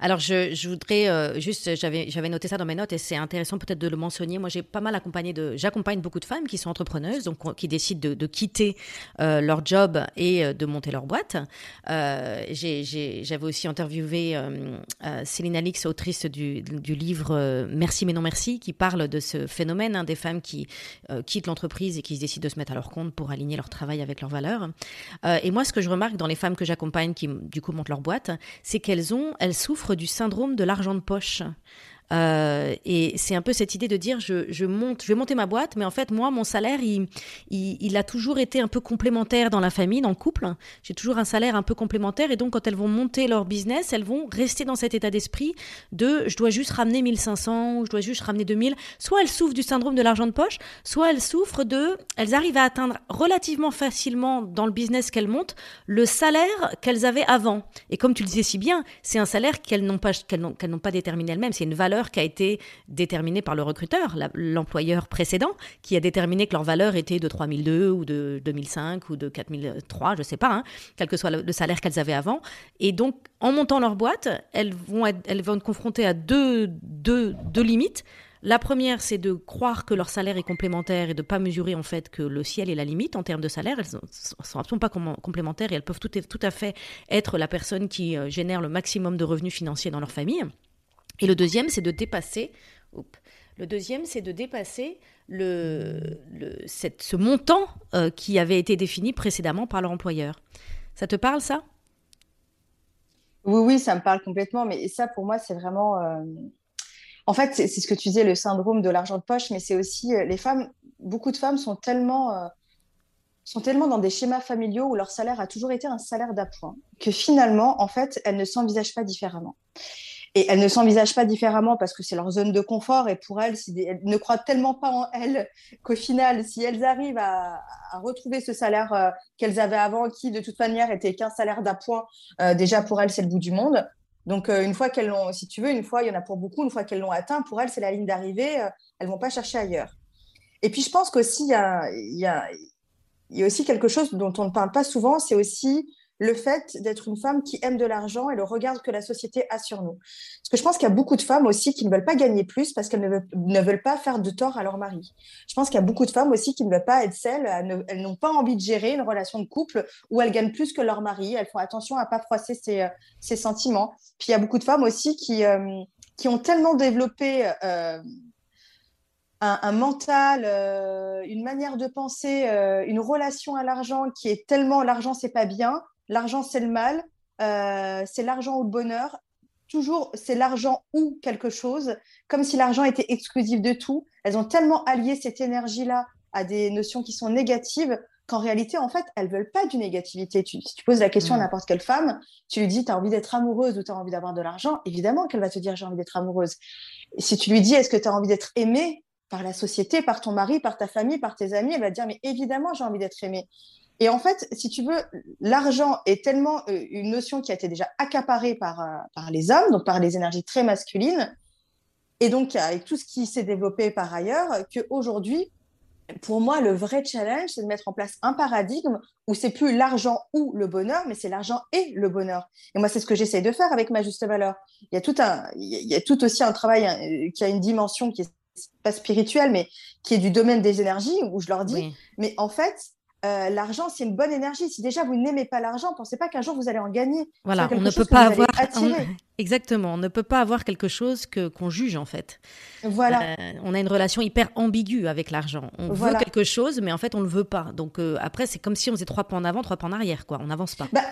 Alors, je, voudrais euh, juste, j'avais, noté ça dans mes notes et c'est intéressant peut-être de le mentionner. Moi, j'ai pas mal accompagné de, j'accompagne beaucoup de femmes qui sont entrepreneuses, donc qui décident de, quitter euh, leur job et euh, de monter leur boîte. J'avais aussi interviewé Céline Alix, autrice du, du livre Merci mais non merci, qui parle de ce phénomène hein, des femmes qui quittent l'entreprise et qui décident de se mettre à leur compte pour aligner leur travail avec leurs valeurs. et moi, ce que je remarque dans les femmes que j'accompagne qui, du coup, montent leur boîte, c'est qu'elles ont, elles souffrent du syndrome de l'argent de poche. Euh, et c'est un peu cette idée de dire je, monte, je vais monter ma boîte, mais en fait, moi, mon salaire, il, il, a toujours été un peu complémentaire dans la famille, dans le couple. J'ai toujours un salaire un peu complémentaire. Et donc, quand elles vont monter leur business, elles vont rester dans cet état d'esprit de je dois juste ramener 1500 ou je dois juste ramener 2000. Soit elles souffrent du syndrome de l'argent de poche, soit elles souffrent de. Elles arrivent à atteindre relativement facilement dans le business qu'elles montent le salaire qu'elles avaient avant. Et comme tu le disais si bien, c'est un salaire qu'elles n'ont pas, qu'elles n'ont, qu'elles n'ont pas déterminé elles-mêmes. C'est une valeur qui a été déterminée par le recruteur, l'employeur précédent, qui a déterminé que leur valeur était de 3002 ou de 2005 ou de 4003, je ne sais pas, hein, quel que soit le, salaire qu'elles avaient avant. Et donc, en montant leur boîte, elles vont être, elles vont être confrontées à deux, deux, deux limites. La première, c'est de croire que leur salaire est complémentaire et de ne pas mesurer en fait que le ciel est la limite en termes de salaire. Elles ne sont absolument pas complémentaires et elles peuvent tout, tout à fait être la personne qui euh, génère le maximum de revenus financiers dans leur famille. Et le deuxième, c'est de dépasser. le deuxième, c'est de dépasser le, cette, ce montant euh, qui avait été défini précédemment par leur employeur. Ça te parle, ça? Oui, oui, ça me parle complètement. Mais ça, pour moi, c'est vraiment. Euh, en fait, c'est ce que tu disais, le syndrome de l'argent de poche, mais c'est aussi euh, les femmes. Beaucoup de femmes sont tellement sont tellement dans des schémas familiaux où leur salaire a toujours été un salaire d'appoint que finalement, en fait, elles ne s'envisagent pas différemment. Et elles ne s'envisagent pas différemment parce que c'est leur zone de confort. Et pour elles, elles ne croient tellement pas en elles qu'au final, si elles arrivent à, retrouver ce salaire euh, qu'elles avaient avant, qui de toute manière était qu'un salaire d'appoint, euh, déjà pour elles, c'est le bout du monde. Donc, euh, une fois qu'elles l'ont, si tu veux, une fois, il y en a pour beaucoup, une fois qu'elles l'ont atteint, pour elles, c'est la ligne d'arrivée. elles vont pas chercher ailleurs. Et puis, je pense qu'aussi, il y a aussi quelque chose dont on ne parle pas souvent, c'est aussi le fait d'être une femme qui aime de l'argent et le regard que la société a sur nous. Parce que je pense qu'il y a beaucoup de femmes aussi qui ne veulent pas gagner plus parce qu'elles ne veulent, pas faire de tort à leur mari. Je pense qu'il y a beaucoup de femmes aussi qui ne veulent pas être celles, elles n'ont pas envie de gérer une relation de couple où elles gagnent plus que leur mari. Elles font attention à ne pas froisser ses, ses, sentiments. Puis il y a beaucoup de femmes aussi qui, euh, qui ont tellement développé... Euh, un, mental, euh, une manière de penser, une relation à l'argent qui est tellement l'argent c'est pas bien L'argent, c'est le mal. Euh, c'est l'argent ou le bonheur. Toujours, c'est l'argent ou quelque chose, comme si l'argent était exclusif de tout. Elles ont tellement allié cette énergie-là à des notions qui sont négatives qu'en réalité, en fait, elles veulent pas du négativité. si tu poses la question à mm. n'importe quelle femme, tu lui dis, tu as envie d'être amoureuse ou tu as envie d'avoir de l'argent, évidemment qu'elle va te dire, j'ai envie d'être amoureuse. Et si tu lui dis, est-ce que tu as envie d'être aimée par la société, par ton mari, par ta famille, par tes amis, elle va te dire, mais évidemment, j'ai envie d'être aimée. Et en fait, si tu veux, l'argent est tellement euh, une notion qui a été déjà accaparée par, euh, par les hommes, donc par les énergies très masculines, et donc avec tout ce qui s'est développé par ailleurs, qu'aujourd'hui, pour moi, le vrai challenge, c'est de mettre en place un paradigme où c'est plus l'argent ou le bonheur, mais c'est l'argent et le bonheur. Et moi, c'est ce que j'essaie de faire avec ma juste valeur. Il y a tout un, il y a tout aussi un travail hein, qui a une dimension qui est pas spirituelle, mais qui est du domaine des énergies, où je leur dis, mais en fait, euh, l'argent, c'est une bonne énergie. Si déjà vous n'aimez pas l'argent, pensez pas qu'un jour vous allez en gagner. Voilà, on ne peut pas avoir. Exactement, on ne peut pas avoir quelque chose que qu'on juge en fait. Voilà. Euh, on a une relation hyper ambiguë avec l'argent. On veut quelque chose, mais en fait on ne le veut pas. Donc euh, après, c'est comme si on faisait trois pas en avant, trois pas en arrière, quoi. On n'avance pas. Bah,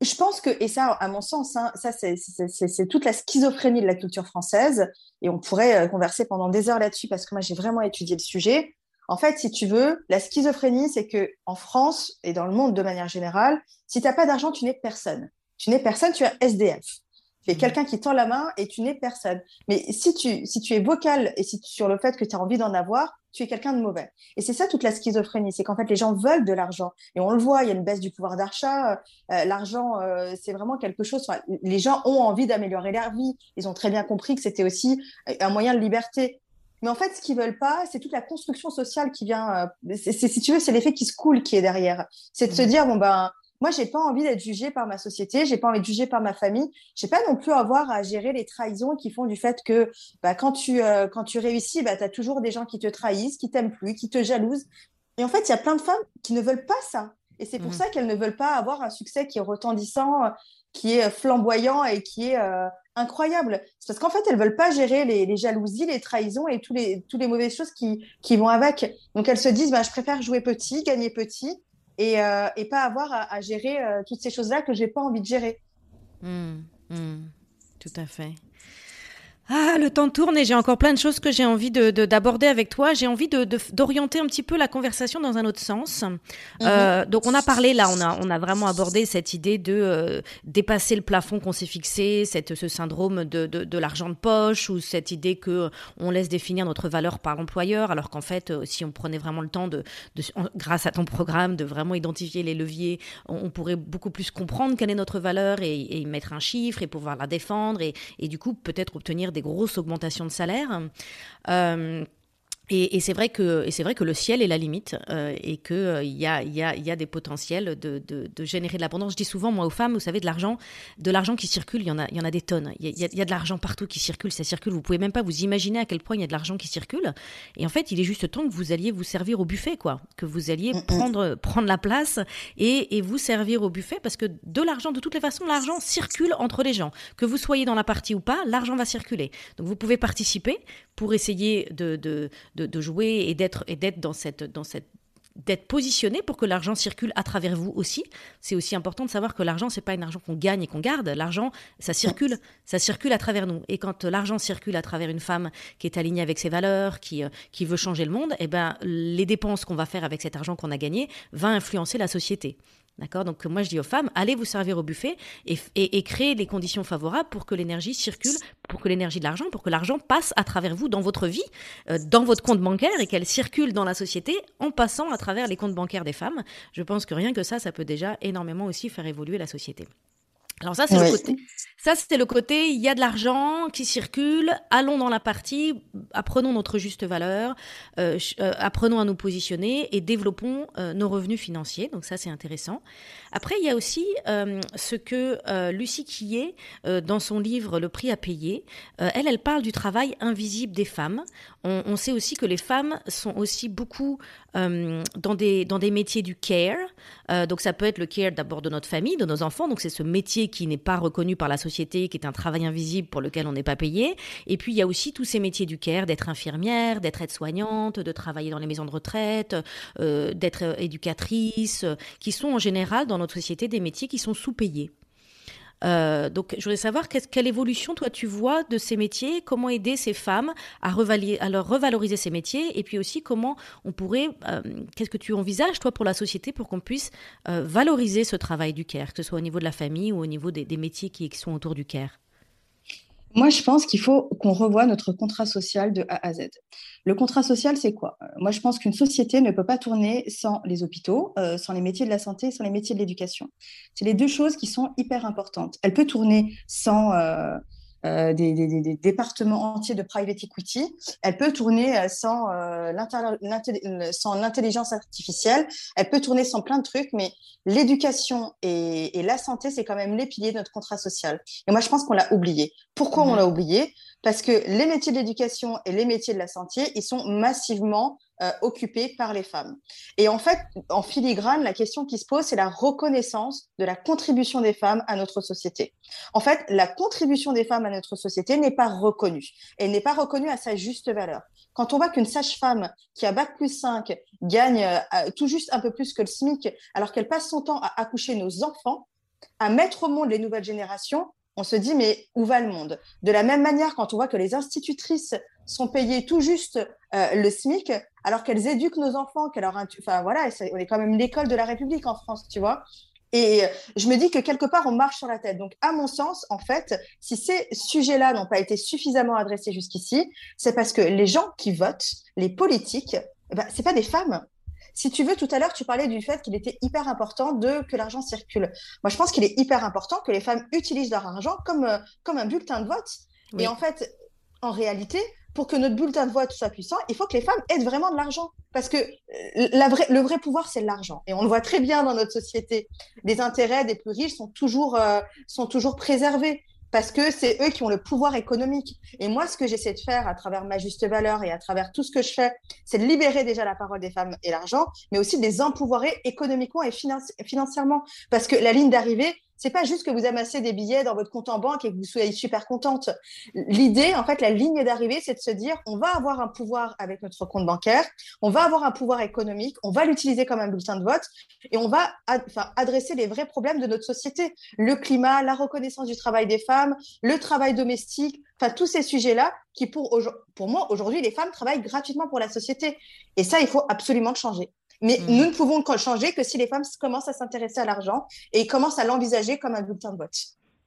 je pense que, et ça, à mon sens, hein, ça c'est toute la schizophrénie de la culture française, et on pourrait converser pendant des heures là-dessus parce que moi j'ai vraiment étudié le sujet. En fait, si tu veux, la schizophrénie, c'est que en France et dans le monde de manière générale, si tu n'as pas d'argent, tu n'es personne. Tu n'es personne, tu es SDF. Tu es mmh. quelqu'un qui tend la main et tu n'es personne. Mais si tu, si tu es vocal et si sur le fait que tu as envie d'en avoir, tu es quelqu'un de mauvais. Et c'est ça toute la schizophrénie, c'est qu'en fait les gens veulent de l'argent. Et on le voit, il y a une baisse du pouvoir d'achat. Euh, l'argent, euh, c'est vraiment quelque chose. les gens ont envie d'améliorer leur vie. Ils ont très bien compris que c'était aussi un moyen de liberté. Mais en fait, ce qu'ils veulent pas, c'est toute la construction sociale qui vient. Euh, si tu veux, c'est l'effet qui se coule qui est derrière. C'est de se dire bon ben, moi, j'ai pas envie d'être jugée par ma société, j'ai pas envie de juger par ma famille, j'ai pas non plus à avoir à gérer les trahisons qui font du fait que bah, quand tu euh, quand tu réussis, bah, tu as toujours des gens qui te trahissent, qui t'aiment plus, qui te jalousent. Et en fait, il y a plein de femmes qui ne veulent pas ça. Et c'est pour mmh. ça qu'elles ne veulent pas avoir un succès qui est retentissant, qui est flamboyant et qui est euh, incroyable. C'est parce qu'en fait, elles veulent pas gérer les, jalousies, les trahisons et tous les, tous les mauvaises choses qui, qui vont avec. Donc elles se disent, bah, je préfère jouer petit, gagner petit et, euh, et pas avoir à, gérer euh, toutes ces choses-là que j'ai pas envie de gérer. Mmh, mmh. tout à fait. Ah, le temps tourne et j'ai encore plein de choses que j'ai envie de, d'aborder avec toi. J'ai envie de, d'orienter un petit peu la conversation dans un autre sens. Mhm. Euh, donc, on a parlé là, on a, on a vraiment abordé cette idée de euh, dépasser le plafond qu'on s'est fixé, cette, ce syndrome de, de, l'argent de poche ou cette idée que euh, on laisse définir notre valeur par l'employeur, alors qu'en fait, si on prenait vraiment le temps de, grâce à ton programme, de vraiment identifier les leviers, on, pourrait beaucoup plus comprendre quelle est notre valeur et, et, mettre un chiffre et pouvoir la défendre et, et du coup peut-être obtenir des grosses augmentations de salaire. Euh, et, c'est vrai que et c'est vrai que le ciel est la limite euh, et que euh, il y, a, y, a, y, a, des potentiels de, de, de générer de l'abondance. Je dis souvent moi aux femmes, vous savez, de l'argent, de l'argent qui circule, il y en a, il y en a des tonnes. Il y a, y a, de l'argent partout qui circule, ça circule. Vous pouvez même pas vous imaginer à quel point il y a de l'argent qui circule. Et en fait, il est juste temps que vous alliez vous servir au buffet, quoi, que vous alliez prendre prendre la place et, et vous servir au buffet parce que de l'argent, de toutes les façons, l'argent circule entre les gens. Que vous soyez dans la partie ou pas, l'argent va circuler. Donc vous pouvez participer pour essayer de, de, de, jouer et d'être et d'être dans cette dans cette d'être positionné pour que l'argent circule à travers vous aussi. C'est aussi important de savoir que l'argent, c'est pas un argent qu'on gagne et qu'on garde. L'argent, ça circule, ça circule à travers nous. Et quand l'argent circule à travers une femme qui est alignée avec ses valeurs, qui, euh, qui veut changer le monde, eh ben, les dépenses qu'on va faire avec cet argent qu'on a gagné va influencer la société. D'accord? Donc moi je dis aux femmes, allez vous servir au buffet et, créer les conditions favorables pour que l'énergie circule, pour que l'énergie de l'argent, pour que l'argent passe à travers vous dans votre vie, euh, dans votre compte bancaire et qu'elle circule dans la société en passant à travers les comptes bancaires des femmes. Je pense que rien que ça, ça peut déjà énormément aussi faire évoluer la société. Alors ça, c'est le côté. Ça, c'était le côté. Il y a de l'argent qui circule. Allons dans la partie. Apprenons notre juste valeur. Euh, euh, apprenons à nous positionner et développons euh, nos revenus financiers. Donc ça, c'est intéressant. Après, il y a aussi ce que Lucie Quillet, dans son livre Le prix à payer, elle, elle parle du travail invisible des femmes. On, on, sait aussi que les femmes sont aussi beaucoup dans des dans des métiers du care. donc ça peut être le care d'abord de notre famille, de nos enfants. Donc c'est ce métier qui n'est pas reconnu par la société, qui est un travail invisible pour lequel on n'est pas payé. Et puis il y a aussi tous ces métiers du care, d'être infirmière, d'être aide-soignante, de travailler dans les maisons de retraite, euh, d'être éducatrice, qui sont en général dans notre société des métiers qui sont sous-payés. Euh, donc, je voudrais savoir quelle évolution toi tu vois de ces métiers, comment aider ces femmes à, leur revaloriser ces métiers, et puis aussi comment on pourrait, euh, qu'est-ce que tu envisages toi pour la société pour qu'on puisse euh, valoriser ce travail du care, que ce soit au niveau de la famille ou au niveau des, des métiers qui, qui sont autour du care? Moi, je pense qu'il faut qu'on revoie notre contrat social de A à Z. Le contrat social, c'est quoi? Euh, Moi, je pense qu'une société ne peut pas tourner sans les hôpitaux, euh, sans les métiers de la santé, sans les métiers de l'éducation. C'est les deux choses qui sont hyper importantes. Elle peut tourner sans... Euh, euh, des, des, des, départements entiers de private equity. Elle peut tourner euh, sans, euh, sans l'intelligence artificielle. Elle peut tourner sans plein de trucs, mais l'éducation et, et, la santé, c'est quand même les piliers de notre contrat social. Et moi, je pense qu'on l'a oublié. Pourquoi on mhm. l'a oublié? Parce que les métiers de l'éducation et les métiers de la santé, ils sont massivement euh, occupés par les femmes. Et en fait, en filigrane, la question qui se pose, c'est la reconnaissance de la contribution des femmes à notre société. En fait, la contribution des femmes à notre société n'est pas reconnue. Elle n'est pas reconnue à sa juste valeur. Quand on voit qu'une sage-femme qui a bac plus 5 gagne euh, tout juste un peu plus que le SMIC, alors qu'elle passe son temps à accoucher nos enfants, à mettre au monde les nouvelles générations, on se dit, mais où va le monde? De la même manière, quand on voit que les institutrices sont payées tout juste euh, le SMIC, alors qu'elles éduquent nos enfants, qu'elles enfin voilà, on est quand même l'école de la République en France, tu vois. Et je me dis que quelque part, on marche sur la tête. Donc, à mon sens, en fait, si ces sujets-là n'ont pas été suffisamment adressés jusqu'ici, c'est parce que les gens qui votent, les politiques, eh ben, c'est pas des femmes. Si tu veux, tout à l'heure, tu parlais du fait qu'il était hyper important de que l'argent circule. Moi, je pense qu'il est hyper important que les femmes utilisent leur argent comme, euh, comme un bulletin de vote. Et en fait, en réalité, pour que notre bulletin de vote soit puissant, il faut que les femmes aient vraiment de l'argent. Parce que euh, le vrai pouvoir, c'est l'argent. Et on le voit très bien dans notre société. Les intérêts des plus riches sont toujours, euh, sont toujours préservés parce que c'est eux qui ont le pouvoir économique. Et moi, ce que j'essaie de faire à travers ma juste valeur et à travers tout ce que je fais, c'est de libérer déjà la parole des femmes et l'argent, mais aussi de les empouvoirer économiquement et financièrement. Parce que la ligne d'arrivée, c'est pas juste que vous amassez des billets dans votre compte en banque et que vous soyez super contente. L'idée, en fait, la ligne d'arrivée, c'est de se dire, on va avoir un pouvoir avec notre compte bancaire, on va avoir un pouvoir économique, on va l'utiliser comme un bulletin de vote et on va adresser les vrais problèmes de notre société. Le climat, la reconnaissance du travail des femmes, le travail domestique, enfin, tous ces sujets-là qui, pour, pour moi, aujourd'hui, les femmes travaillent gratuitement pour la société. Et ça, il faut absolument changer. Mais mm. nous ne pouvons le changer que si les femmes commencent à s'intéresser à l'argent et commencent à l'envisager comme un bulletin de vote.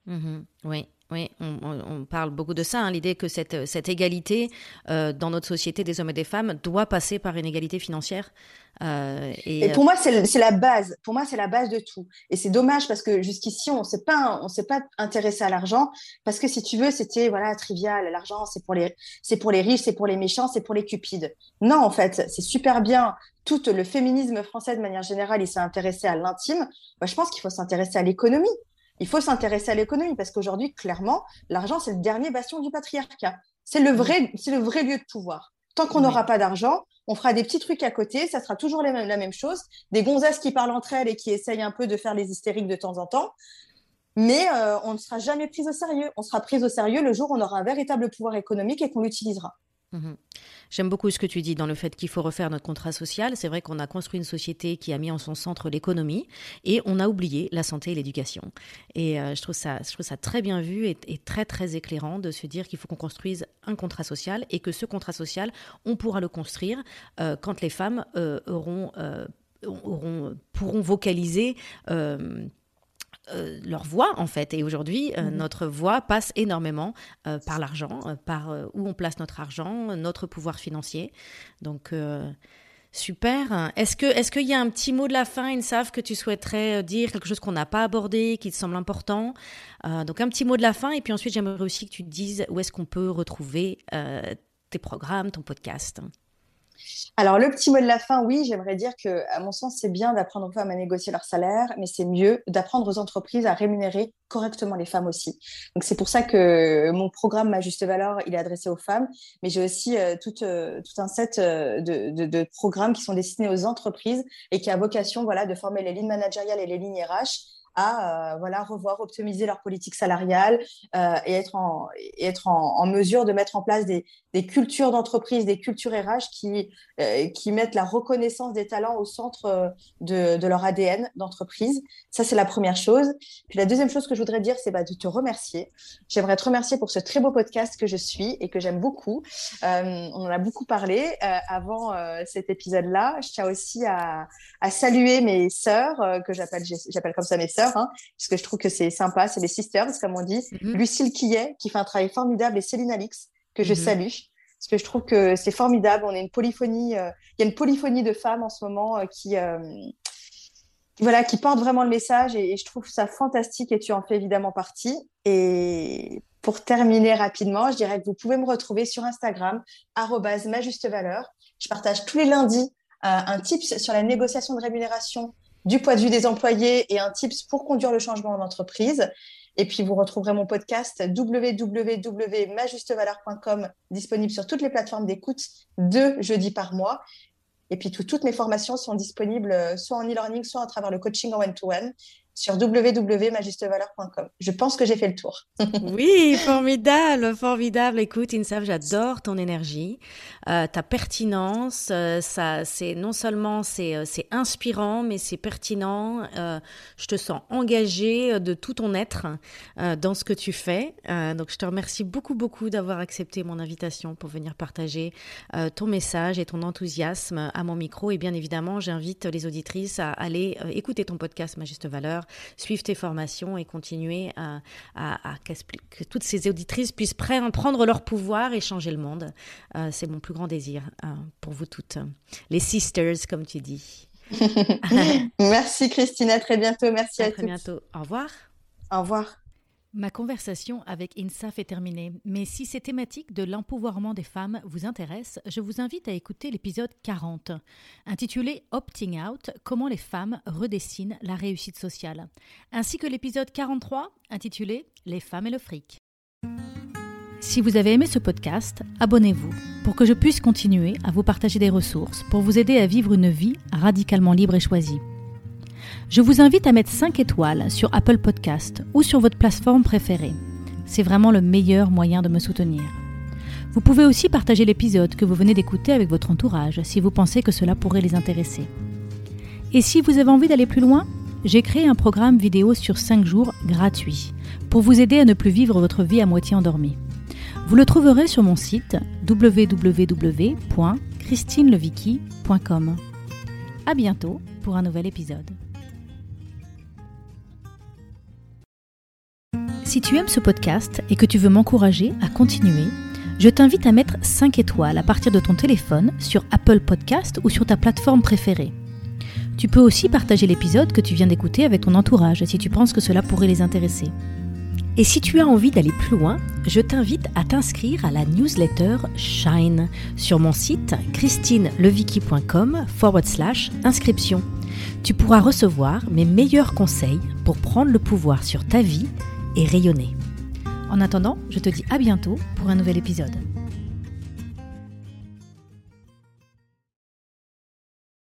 Mm-hmm. Oui, oui, on, parle beaucoup de ça, hein, l'idée que cette, cette égalité euh, dans notre société des hommes et des femmes doit passer par une égalité financière. et, pour moi, c'est la base. Pour moi, c'est la base de tout. Et c'est dommage parce que jusqu'ici, on s'est pas, on s'est pas intéressé à l'argent parce que si tu veux, c'était voilà trivial. L'argent, c'est pour les, c'est pour les riches, c'est pour les méchants, c'est pour les cupides. Non, en fait, c'est super bien. Tout le féminisme français, de manière générale, il s'est intéressé à l'intime. Moi, je pense qu'il faut s'intéresser à l'économie. Il faut s'intéresser à l'économie parce qu'aujourd'hui, clairement, l'argent, c'est le dernier bastion du patriarcat. C'est le vrai, c'est le vrai lieu de pouvoir. Tant qu'on n'aura pas d'argent, on fera des petits trucs à côté, ça sera toujours la même chose. Des gonzesses qui parlent entre elles et qui essayent un peu de faire les hystériques de temps en temps. Mais euh, on ne sera jamais pris au sérieux. On sera pris au sérieux le jour où on aura un véritable pouvoir économique et qu'on l'utilisera. Mhm. J'aime beaucoup ce que tu dis dans le fait qu'il faut refaire notre contrat social. C'est vrai qu'on a construit une société qui a mis en son centre l'économie et on a oublié la santé et l'éducation. Et euh, je, trouve ça, je trouve ça très bien vu et, très très éclairant de se dire qu'il faut qu'on construise un contrat social et que ce contrat social, on pourra le construire euh, quand les femmes euh, auront, auront, pourront vocaliser euh, leur voix en fait. Et aujourd'hui, euh, mhm. notre voix passe énormément euh, par l'argent, par où on place notre argent, notre pouvoir financier. Donc super. Est-ce que est-ce qu'il y a un petit mot de la fin, Ils savent que tu souhaiterais dire quelque chose qu'on n'a pas abordé, qui te semble important? Donc un petit mot de la fin, et puis ensuite j'aimerais aussi que tu te dises où est-ce qu'on peut retrouver tes programmes, ton podcast. Alors, le petit mot de la fin, oui, j'aimerais dire que, à mon sens, c'est bien d'apprendre aux femmes à négocier leur salaire, mais c'est mieux d'apprendre aux entreprises à rémunérer correctement les femmes aussi. Donc, c'est pour ça que mon programme Ma Juste Valeur, il est adressé aux femmes, mais j'ai aussi euh, tout, euh, tout, un set euh, de, de, programmes qui sont destinés aux entreprises et qui a vocation voilà, de former les lignes managériales et les lignes RH à voilà revoir, optimiser leur politique salariale et être en être en, mesure de mettre en place des, des cultures d'entreprise, des cultures RH qui, euh, qui mettent la reconnaissance des talents au centre euh, de, de leur ADN d'entreprise. Ça, c'est la première chose. Puis la deuxième chose que je voudrais dire, c'est bah, de te remercier. J'aimerais te remercier pour ce très beau podcast que je suis et que j'aime beaucoup. Euh, on en a beaucoup parlé avant cet épisode-là. Je tiens aussi à, à saluer mes sœurs, que j'appelle comme ça mes sœurs, hein, parce que je trouve que c'est sympa, c'est les sisters, comme on dit. Mm-hmm. Lucille Quillet, qui fait un travail formidable, et Céline Alix, que je mhm. salue. Parce que je trouve que c'est formidable. On est une polyphonie. Euh, il y a une polyphonie de femmes en ce moment euh, qui, euh, voilà, qui portent vraiment le message et, je trouve ça fantastique et tu en fais évidemment partie. Et pour terminer rapidement, je dirais que vous pouvez me retrouver sur Instagram, ma juste valeur. Je partage tous les lundis un tips sur la négociation de rémunération du point de vue des employés et un tips pour conduire le changement en entreprise. Et puis, vous retrouverez mon podcast www.majustevaleur.com disponible sur toutes les plateformes d'écoute deux jeudis par mois. Et puis, toutes mes formations sont disponibles euh, soit en e-learning, soit à travers le coaching en one-to-one sur www.majustevaleur.com. Je pense que j'ai fait le tour. oui, formidable, formidable. Écoute, Insav, j'adore ton énergie, euh, ta pertinence. Euh, ça, c'est non seulement c'est euh, c'est inspirant, mais c'est pertinent. je te sens engagé de tout ton être dans ce que tu fais. donc, je te remercie beaucoup, beaucoup d'avoir accepté mon invitation pour venir partager ton message et ton enthousiasme à mon micro. Et bien évidemment, j'invite les auditrices à aller écouter ton podcast Ma Valeur suivre tes formations et continuer à, que toutes ces auditrices puissent prendre leur pouvoir et changer le monde. Euh, c'est mon plus grand désir euh, pour vous toutes, les sisters, comme tu dis. Merci Christine, à très bientôt. Merci à, à très bientôt. Au revoir. Au revoir. Ma conversation avec INSAF est terminée, mais si ces thématiques de l'empouvoirment des femmes vous intéressent, je vous invite à écouter l'épisode 40, intitulé Opting Out, comment les femmes redessinent la réussite sociale, ainsi que l'épisode 43, intitulé Les femmes et le fric. Si vous avez aimé ce podcast, abonnez-vous pour que je puisse continuer à vous partager des ressources pour vous aider à vivre une vie radicalement libre et choisie. Je vous invite à mettre 5 étoiles sur Apple Podcast ou sur votre plateforme préférée. C'est vraiment le meilleur moyen de me soutenir. Vous pouvez aussi partager l'épisode que vous venez d'écouter avec votre entourage si vous pensez que cela pourrait les intéresser. Et si vous avez envie d'aller plus loin, j'ai créé un programme vidéo sur 5 jours gratuit pour vous aider à ne plus vivre votre vie à moitié endormie. Vous le trouverez sur mon site www.christinelevicky.com. À bientôt pour un nouvel épisode. Si tu aimes ce podcast et que tu veux m'encourager à continuer, Je t'invite à mettre 5 étoiles à partir de ton téléphone sur Apple Podcast ou sur ta plateforme préférée. Tu peux aussi partager l'épisode que tu viens d'écouter avec ton entourage si tu penses que cela pourrait les intéresser. Et si tu as envie d'aller plus loin, je t'invite à t'inscrire à la newsletter Shine sur mon site christinelevicky.com forward slash inscription. Tu pourras recevoir mes meilleurs conseils pour prendre le pouvoir sur ta vie et rayonner. En attendant, je te dis à bientôt pour un nouvel épisode.